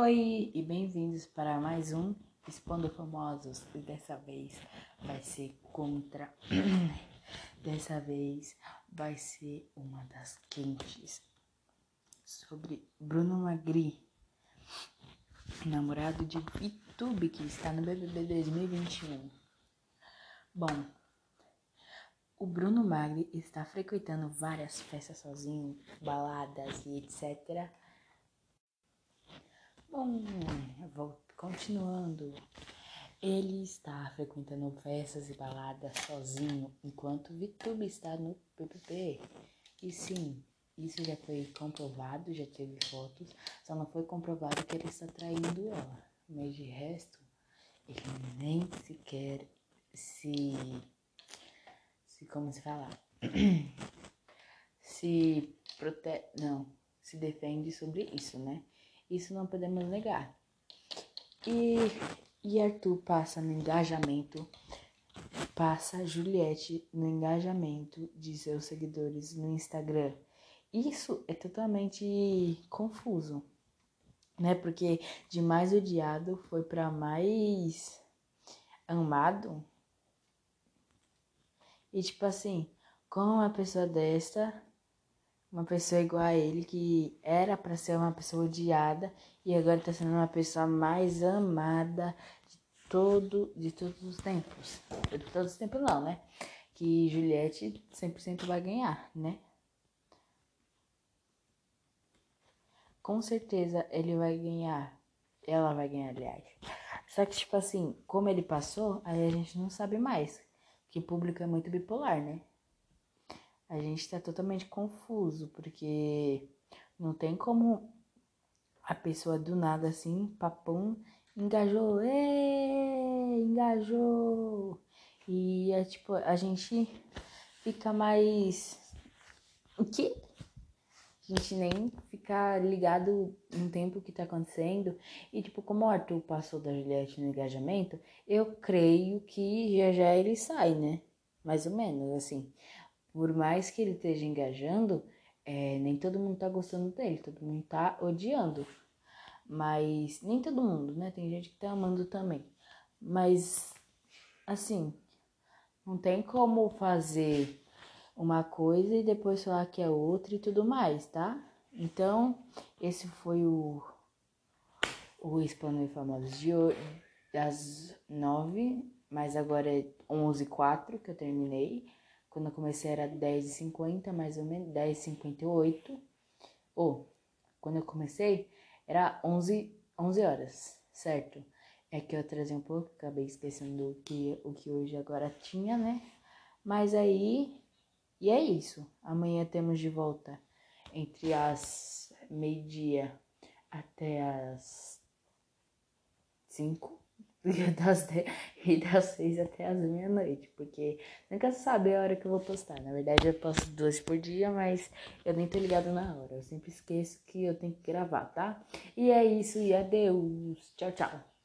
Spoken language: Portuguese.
Oi e bem-vindos para mais um Expondo Famosos. E dessa vez vai ser contra. dessa vez vai ser uma das quentes sobre Bruno Magri, namorado de VTube que está no BBB 2021. Bom, o Bruno Magri está frequentando várias festas sozinho, baladas e etc Bom, vou continuando. Ele está frequentando festas e baladas sozinho, enquanto Vitube está no PPP. E sim, isso já foi comprovado, já teve fotos, só não foi comprovado que ele está traindo ela. Mas de resto, ele nem sequer se. se como se fala? se prote... não, se defende sobre isso, né? Isso não podemos negar. E, e Arthur passa no engajamento, passa Juliette no engajamento de seus seguidores no Instagram. Isso é totalmente confuso, né? Porque de mais odiado foi para mais amado. E tipo assim, como uma pessoa desta uma pessoa igual a ele, que era para ser uma pessoa odiada e agora está sendo uma pessoa mais amada de todo de todos os tempos. De todos os tempos não, né? Que Juliette 100% vai ganhar, né? Com certeza ele vai ganhar. Ela vai ganhar, aliás. Só que, tipo assim, como ele passou, aí a gente não sabe mais. Que público é muito bipolar, né? A gente está totalmente confuso, porque não tem como a pessoa do nada assim, papum, engajou, ê, engajou. E é tipo, a gente fica mais. O quê? A gente nem fica ligado no tempo que tá acontecendo. E tipo, como o Arthur passou da Juliette no engajamento, eu creio que já já ele sai, né? Mais ou menos, assim por mais que ele esteja engajando, é, nem todo mundo tá gostando dele, todo mundo tá odiando. Mas nem todo mundo, né? Tem gente que tá amando também. Mas assim, não tem como fazer uma coisa e depois falar que é outra e tudo mais, tá? Então, esse foi o o Espanhol Famosos de hoje, das nove, mas agora é onze e quatro que eu terminei. Quando eu comecei era 10h50, mais ou menos, 10h58. Ou, quando eu comecei, era 11, 11 horas, certo? É que eu atrasei um pouco, acabei esquecendo o que, o que hoje agora tinha, né? Mas aí, e é isso. Amanhã temos de volta entre as meio-dia até as 5 das, e das seis até as meia-noite, porque nunca sabe a hora que eu vou postar. Na verdade, eu posto duas por dia, mas eu nem tô ligado na hora. Eu sempre esqueço que eu tenho que gravar, tá? E é isso, e adeus. Tchau, tchau.